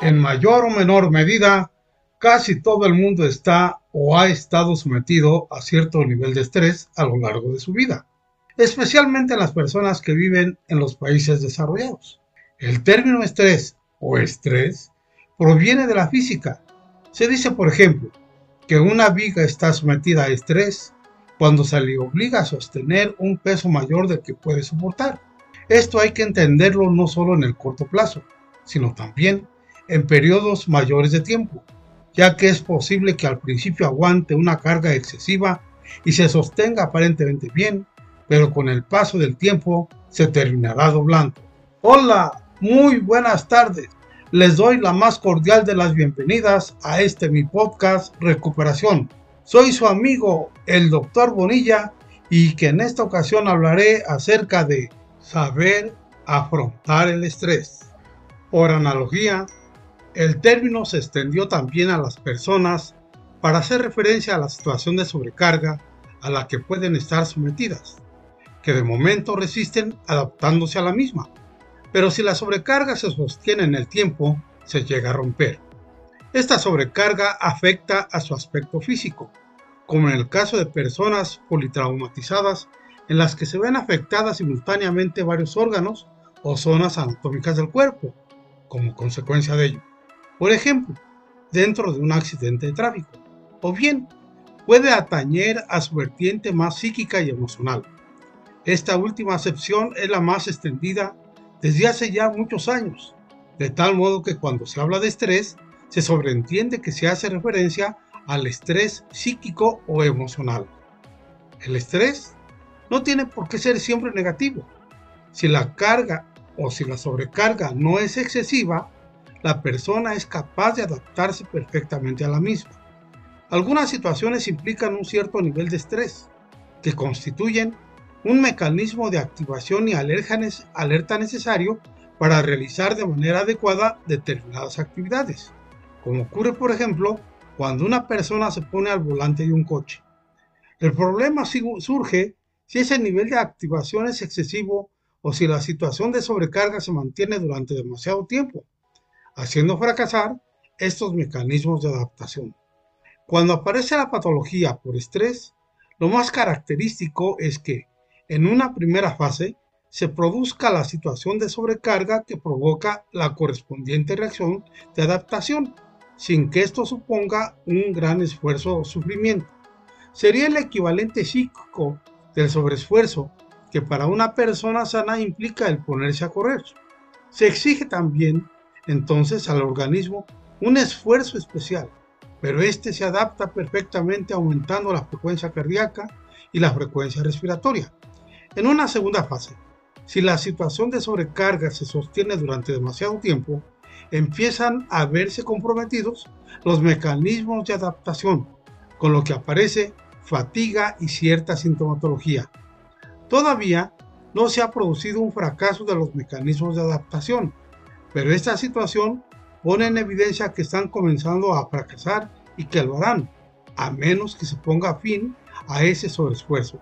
En mayor o menor medida, casi todo el mundo está o ha estado sometido a cierto nivel de estrés a lo largo de su vida, especialmente las personas que viven en los países desarrollados. El término estrés o estrés proviene de la física. Se dice, por ejemplo, que una viga está sometida a estrés cuando se le obliga a sostener un peso mayor del que puede soportar. Esto hay que entenderlo no solo en el corto plazo, sino también en periodos mayores de tiempo, ya que es posible que al principio aguante una carga excesiva y se sostenga aparentemente bien, pero con el paso del tiempo se terminará doblando. Hola, muy buenas tardes. Les doy la más cordial de las bienvenidas a este mi podcast Recuperación. Soy su amigo el doctor Bonilla y que en esta ocasión hablaré acerca de saber afrontar el estrés. Por analogía, el término se extendió también a las personas para hacer referencia a la situación de sobrecarga a la que pueden estar sometidas, que de momento resisten adaptándose a la misma. Pero si la sobrecarga se sostiene en el tiempo, se llega a romper. Esta sobrecarga afecta a su aspecto físico, como en el caso de personas politraumatizadas en las que se ven afectadas simultáneamente varios órganos o zonas anatómicas del cuerpo, como consecuencia de ello por ejemplo, dentro de un accidente de tráfico, o bien puede atañer a su vertiente más psíquica y emocional. Esta última acepción es la más extendida desde hace ya muchos años, de tal modo que cuando se habla de estrés, se sobreentiende que se hace referencia al estrés psíquico o emocional. El estrés no tiene por qué ser siempre negativo. Si la carga o si la sobrecarga no es excesiva, la persona es capaz de adaptarse perfectamente a la misma. Algunas situaciones implican un cierto nivel de estrés, que constituyen un mecanismo de activación y alerta necesario para realizar de manera adecuada determinadas actividades, como ocurre por ejemplo cuando una persona se pone al volante de un coche. El problema surge si ese nivel de activación es excesivo o si la situación de sobrecarga se mantiene durante demasiado tiempo haciendo fracasar estos mecanismos de adaptación. Cuando aparece la patología por estrés, lo más característico es que en una primera fase se produzca la situación de sobrecarga que provoca la correspondiente reacción de adaptación, sin que esto suponga un gran esfuerzo o sufrimiento. Sería el equivalente psíquico del sobreesfuerzo que para una persona sana implica el ponerse a correr. Se exige también entonces al organismo un esfuerzo especial, pero este se adapta perfectamente aumentando la frecuencia cardíaca y la frecuencia respiratoria. En una segunda fase, si la situación de sobrecarga se sostiene durante demasiado tiempo, empiezan a verse comprometidos los mecanismos de adaptación, con lo que aparece fatiga y cierta sintomatología. Todavía no se ha producido un fracaso de los mecanismos de adaptación, pero esta situación pone en evidencia que están comenzando a fracasar y que lo harán, a menos que se ponga fin a ese sobreesfuerzo.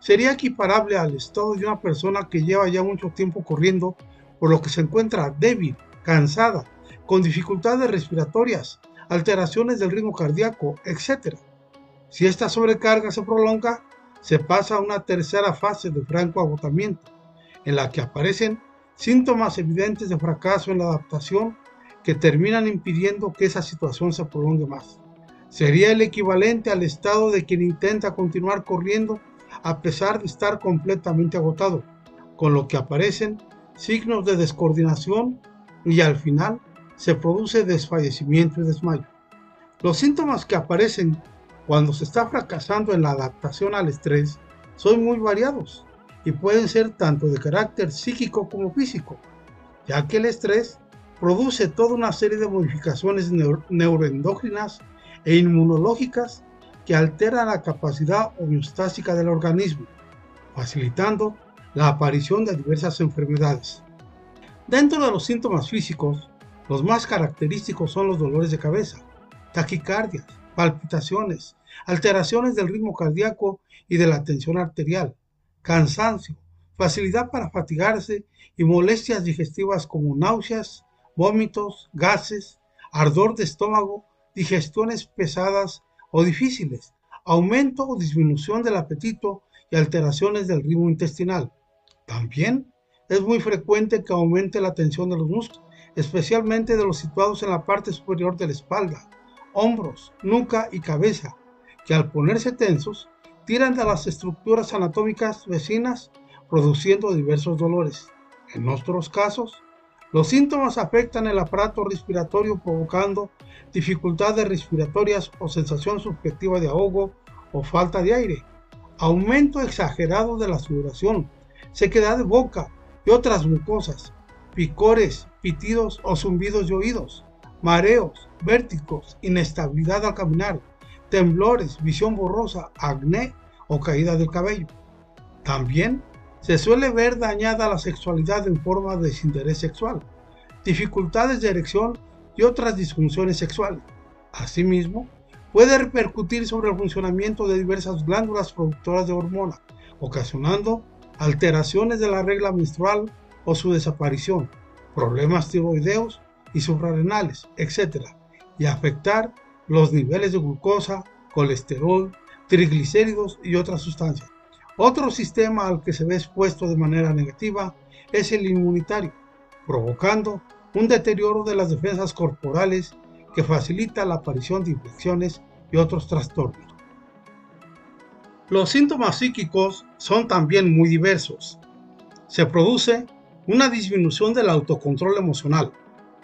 Sería equiparable al estado de una persona que lleva ya mucho tiempo corriendo, por lo que se encuentra débil, cansada, con dificultades respiratorias, alteraciones del ritmo cardíaco, etc. Si esta sobrecarga se prolonga, se pasa a una tercera fase de franco agotamiento, en la que aparecen síntomas evidentes de fracaso en la adaptación que terminan impidiendo que esa situación se prolongue más. Sería el equivalente al estado de quien intenta continuar corriendo a pesar de estar completamente agotado, con lo que aparecen signos de descoordinación y al final se produce desfallecimiento y desmayo. Los síntomas que aparecen cuando se está fracasando en la adaptación al estrés son muy variados y pueden ser tanto de carácter psíquico como físico, ya que el estrés produce toda una serie de modificaciones neuroendócrinas e inmunológicas que alteran la capacidad homeostásica del organismo, facilitando la aparición de diversas enfermedades. Dentro de los síntomas físicos, los más característicos son los dolores de cabeza, taquicardias, palpitaciones, alteraciones del ritmo cardíaco y de la tensión arterial, cansancio, facilidad para fatigarse y molestias digestivas como náuseas, vómitos, gases, ardor de estómago, digestiones pesadas o difíciles, aumento o disminución del apetito y alteraciones del ritmo intestinal. También es muy frecuente que aumente la tensión de los músculos, especialmente de los situados en la parte superior de la espalda, hombros, nuca y cabeza, que al ponerse tensos tiran de las estructuras anatómicas vecinas, produciendo diversos dolores. En otros casos, los síntomas afectan el aparato respiratorio provocando dificultades respiratorias o sensación subjetiva de ahogo o falta de aire, aumento exagerado de la sudoración, sequedad de boca y otras mucosas, picores, pitidos o zumbidos de oídos, mareos, vértigos, inestabilidad al caminar, temblores, visión borrosa, acné o caída del cabello. También se suele ver dañada la sexualidad en forma de desinterés sexual, dificultades de erección y otras disfunciones sexuales. Asimismo, puede repercutir sobre el funcionamiento de diversas glándulas productoras de hormonas, ocasionando alteraciones de la regla menstrual o su desaparición, problemas tiroideos y suprarrenales, etc., y afectar los niveles de glucosa, colesterol, triglicéridos y otras sustancias. Otro sistema al que se ve expuesto de manera negativa es el inmunitario, provocando un deterioro de las defensas corporales que facilita la aparición de infecciones y otros trastornos. Los síntomas psíquicos son también muy diversos. Se produce una disminución del autocontrol emocional,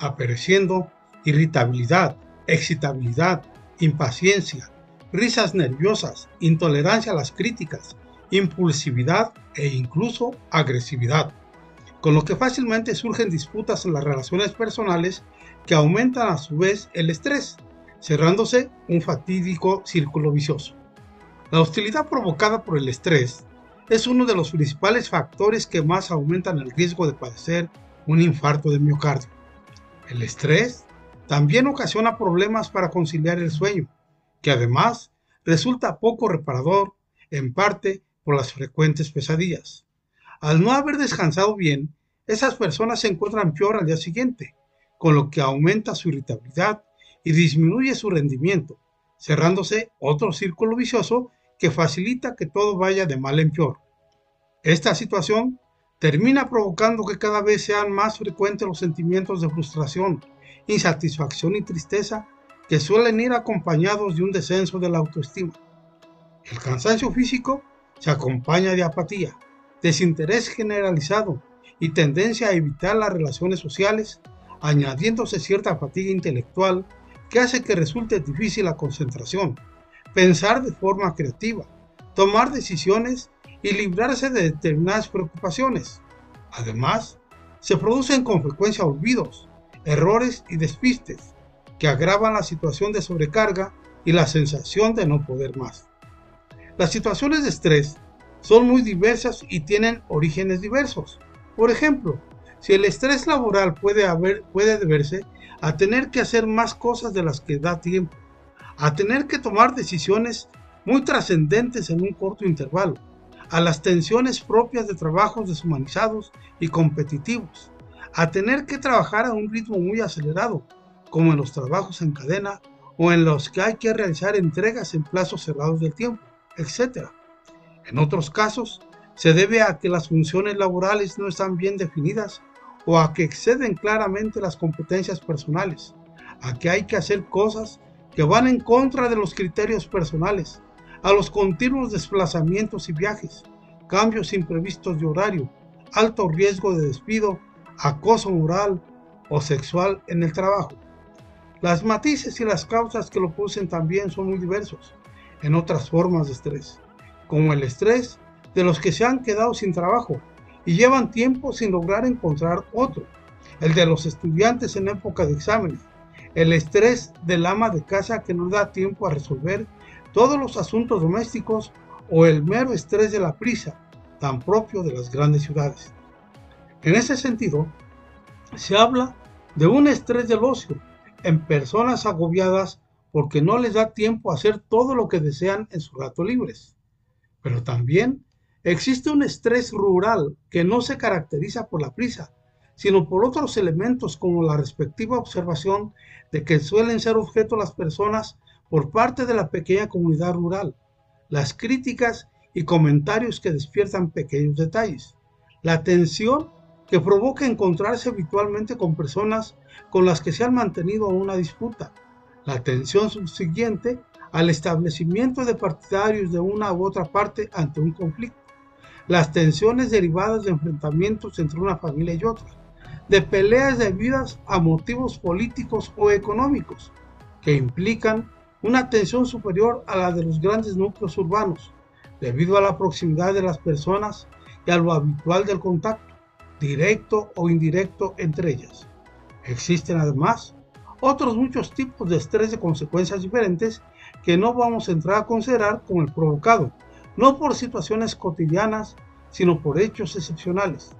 apareciendo irritabilidad, excitabilidad, impaciencia, risas nerviosas, intolerancia a las críticas, impulsividad e incluso agresividad, con lo que fácilmente surgen disputas en las relaciones personales que aumentan a su vez el estrés, cerrándose un fatídico círculo vicioso. La hostilidad provocada por el estrés es uno de los principales factores que más aumentan el riesgo de padecer un infarto de miocardio. El estrés también ocasiona problemas para conciliar el sueño, que además resulta poco reparador, en parte por las frecuentes pesadillas. Al no haber descansado bien, esas personas se encuentran peor al día siguiente, con lo que aumenta su irritabilidad y disminuye su rendimiento, cerrándose otro círculo vicioso que facilita que todo vaya de mal en peor. Esta situación termina provocando que cada vez sean más frecuentes los sentimientos de frustración, insatisfacción y tristeza que suelen ir acompañados de un descenso de la autoestima. El cansancio físico se acompaña de apatía, desinterés generalizado y tendencia a evitar las relaciones sociales, añadiéndose cierta fatiga intelectual que hace que resulte difícil la concentración, pensar de forma creativa, tomar decisiones y librarse de determinadas preocupaciones. Además, se producen con frecuencia olvidos, errores y despistes que agravan la situación de sobrecarga y la sensación de no poder más. Las situaciones de estrés son muy diversas y tienen orígenes diversos. Por ejemplo, si el estrés laboral puede, haber, puede deberse a tener que hacer más cosas de las que da tiempo, a tener que tomar decisiones muy trascendentes en un corto intervalo, a las tensiones propias de trabajos deshumanizados y competitivos, a tener que trabajar a un ritmo muy acelerado, como en los trabajos en cadena o en los que hay que realizar entregas en plazos cerrados del tiempo etc. En otros casos, se debe a que las funciones laborales no están bien definidas o a que exceden claramente las competencias personales, a que hay que hacer cosas que van en contra de los criterios personales, a los continuos desplazamientos y viajes, cambios imprevistos de horario, alto riesgo de despido, acoso moral o sexual en el trabajo. Las matices y las causas que lo producen también son muy diversos en otras formas de estrés, como el estrés de los que se han quedado sin trabajo y llevan tiempo sin lograr encontrar otro, el de los estudiantes en época de exámenes, el estrés del ama de casa que no da tiempo a resolver todos los asuntos domésticos o el mero estrés de la prisa, tan propio de las grandes ciudades. En ese sentido, se habla de un estrés del ocio en personas agobiadas porque no les da tiempo a hacer todo lo que desean en sus ratos libres. Pero también existe un estrés rural que no se caracteriza por la prisa, sino por otros elementos como la respectiva observación de que suelen ser objeto las personas por parte de la pequeña comunidad rural, las críticas y comentarios que despiertan pequeños detalles, la tensión que provoca encontrarse habitualmente con personas con las que se han mantenido una disputa, la tensión subsiguiente al establecimiento de partidarios de una u otra parte ante un conflicto, las tensiones derivadas de enfrentamientos entre una familia y otra, de peleas debidas a motivos políticos o económicos, que implican una tensión superior a la de los grandes núcleos urbanos, debido a la proximidad de las personas y a lo habitual del contacto, directo o indirecto entre ellas. Existen además otros muchos tipos de estrés de consecuencias diferentes que no vamos a entrar a considerar como el provocado, no por situaciones cotidianas, sino por hechos excepcionales,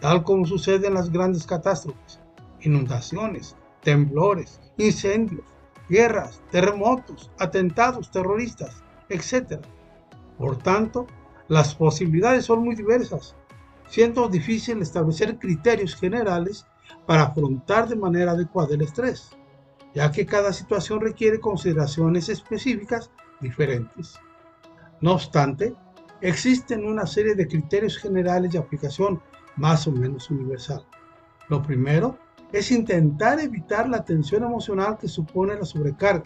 tal como sucede en las grandes catástrofes, inundaciones, temblores, incendios, guerras, terremotos, atentados terroristas, etc. Por tanto, las posibilidades son muy diversas, siendo difícil establecer criterios generales para afrontar de manera adecuada el estrés, ya que cada situación requiere consideraciones específicas diferentes. No obstante, existen una serie de criterios generales de aplicación más o menos universal. Lo primero es intentar evitar la tensión emocional que supone la sobrecarga,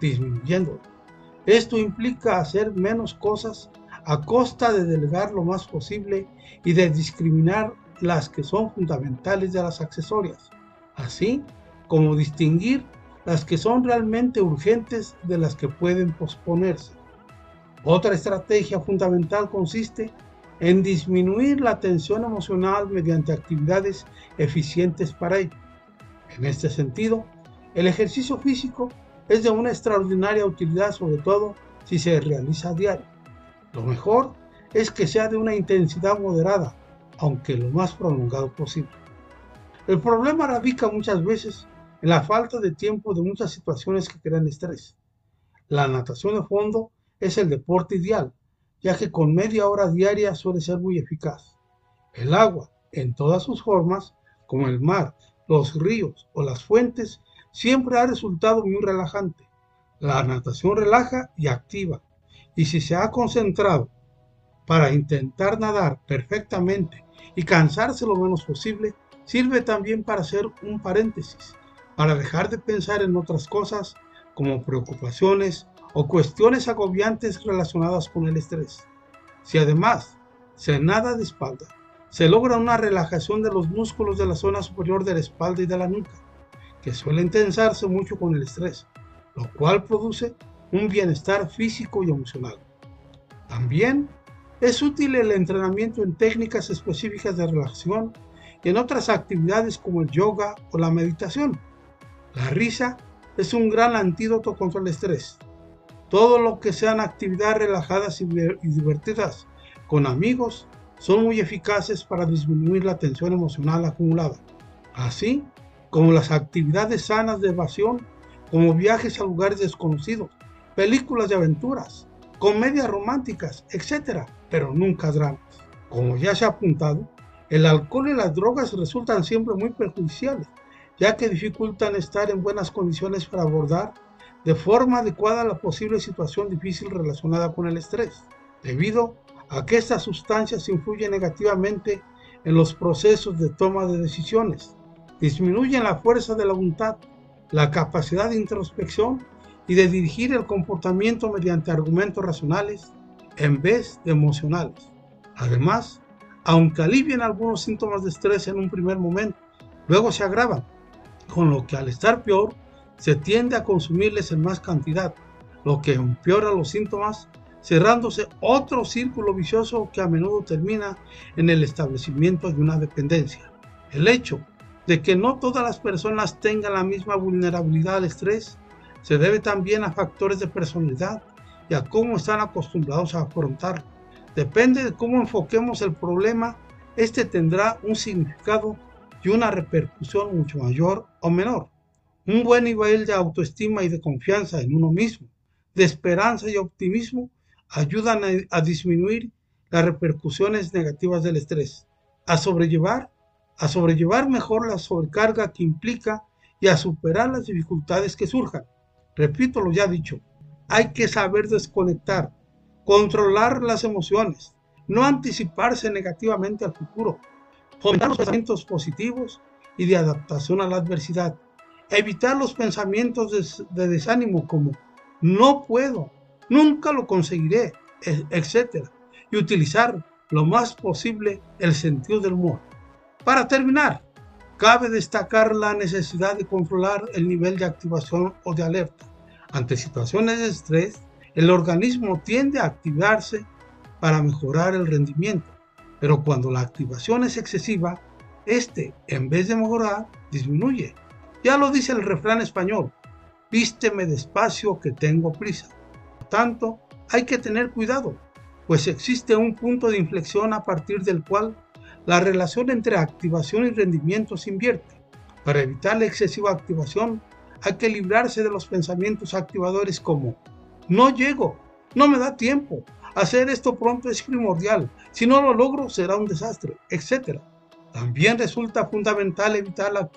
disminuyéndola. Esto implica hacer menos cosas a costa de delegar lo más posible y de discriminar las que son fundamentales de las accesorias, así como distinguir las que son realmente urgentes de las que pueden posponerse. Otra estrategia fundamental consiste en disminuir la tensión emocional mediante actividades eficientes para ello. En este sentido, el ejercicio físico es de una extraordinaria utilidad, sobre todo si se realiza a diario. Lo mejor es que sea de una intensidad moderada, aunque lo más prolongado posible. El problema radica muchas veces en la falta de tiempo de muchas situaciones que crean estrés. La natación de fondo es el deporte ideal, ya que con media hora diaria suele ser muy eficaz. El agua, en todas sus formas, como el mar, los ríos o las fuentes, siempre ha resultado muy relajante. La natación relaja y activa, y si se ha concentrado para intentar nadar perfectamente y cansarse lo menos posible, sirve también para hacer un paréntesis, para dejar de pensar en otras cosas como preocupaciones o cuestiones agobiantes relacionadas con el estrés. Si además se nada de espalda, se logra una relajación de los músculos de la zona superior de la espalda y de la nuca, que suelen tensarse mucho con el estrés, lo cual produce un bienestar físico y emocional. También es útil el entrenamiento en técnicas específicas de relajación y en otras actividades como el yoga o la meditación. La risa es un gran antídoto contra el estrés. Todo lo que sean actividades relajadas y divertidas con amigos son muy eficaces para disminuir la tensión emocional acumulada, así como las actividades sanas de evasión como viajes a lugares desconocidos, películas de aventuras, comedias románticas, etc., pero nunca dramas. Como ya se ha apuntado, el alcohol y las drogas resultan siempre muy perjudiciales, ya que dificultan estar en buenas condiciones para abordar de forma adecuada la posible situación difícil relacionada con el estrés, debido a que estas sustancias influyen negativamente en los procesos de toma de decisiones, disminuyen la fuerza de la voluntad, la capacidad de introspección y de dirigir el comportamiento mediante argumentos racionales en vez de emocionales. Además, aunque alivien algunos síntomas de estrés en un primer momento, luego se agravan, con lo que al estar peor, se tiende a consumirles en más cantidad, lo que empeora los síntomas, cerrándose otro círculo vicioso que a menudo termina en el establecimiento de una dependencia. El hecho de que no todas las personas tengan la misma vulnerabilidad al estrés se debe también a factores de personalidad y a cómo están acostumbrados a afrontarlo. Depende de cómo enfoquemos el problema, este tendrá un significado y una repercusión mucho mayor o menor. Un buen nivel de autoestima y de confianza en uno mismo, de esperanza y optimismo, ayudan a, a disminuir las repercusiones negativas del estrés, a sobrellevar a sobrellevar mejor la sobrecarga que implica y a superar las dificultades que surjan. Repito lo ya dicho, hay que saber desconectar, controlar las emociones, no anticiparse negativamente al futuro, fomentar los pensamientos positivos y de adaptación a la adversidad, evitar los pensamientos de, desánimo como no puedo, nunca lo conseguiré, e, etc. Y utilizar lo más posible el sentido del humor. Para terminar, cabe destacar la necesidad de controlar el nivel de activación o de alerta. Ante situaciones de estrés, el organismo tiende a activarse para mejorar el rendimiento, pero cuando la activación es excesiva, este, en vez de mejorar, disminuye. Ya lo dice el refrán español, vísteme despacio que tengo prisa. Por tanto, hay que tener cuidado, pues existe un punto de inflexión a partir del cual la relación entre activación y rendimiento se invierte. Para evitar la excesiva activación, hay que librarse de los pensamientos activadores como no llego, no me da tiempo, hacer esto pronto es primordial, si no lo logro será un desastre, etc. También resulta fundamental evitar la,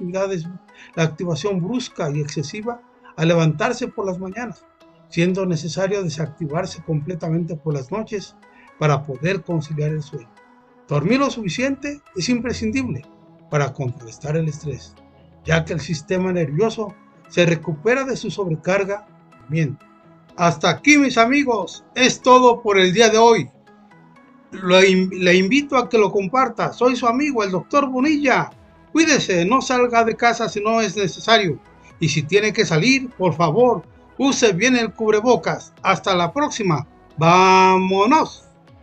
la activación brusca y excesiva al levantarse por las mañanas, siendo necesario desactivarse completamente por las noches para poder conciliar el sueño. Dormir lo suficiente es imprescindible para contrarrestar el estrés, ya que el sistema nervioso se recupera de su sobrecarga. Bien, hasta aquí mis amigos, es todo por el día de hoy. Le invito a que lo comparta. Soy su amigo, el doctor Bonilla. Cuídese, no salga de casa si no es necesario. Y si tiene que salir, por favor, use bien el cubrebocas. Hasta la próxima. Vámonos.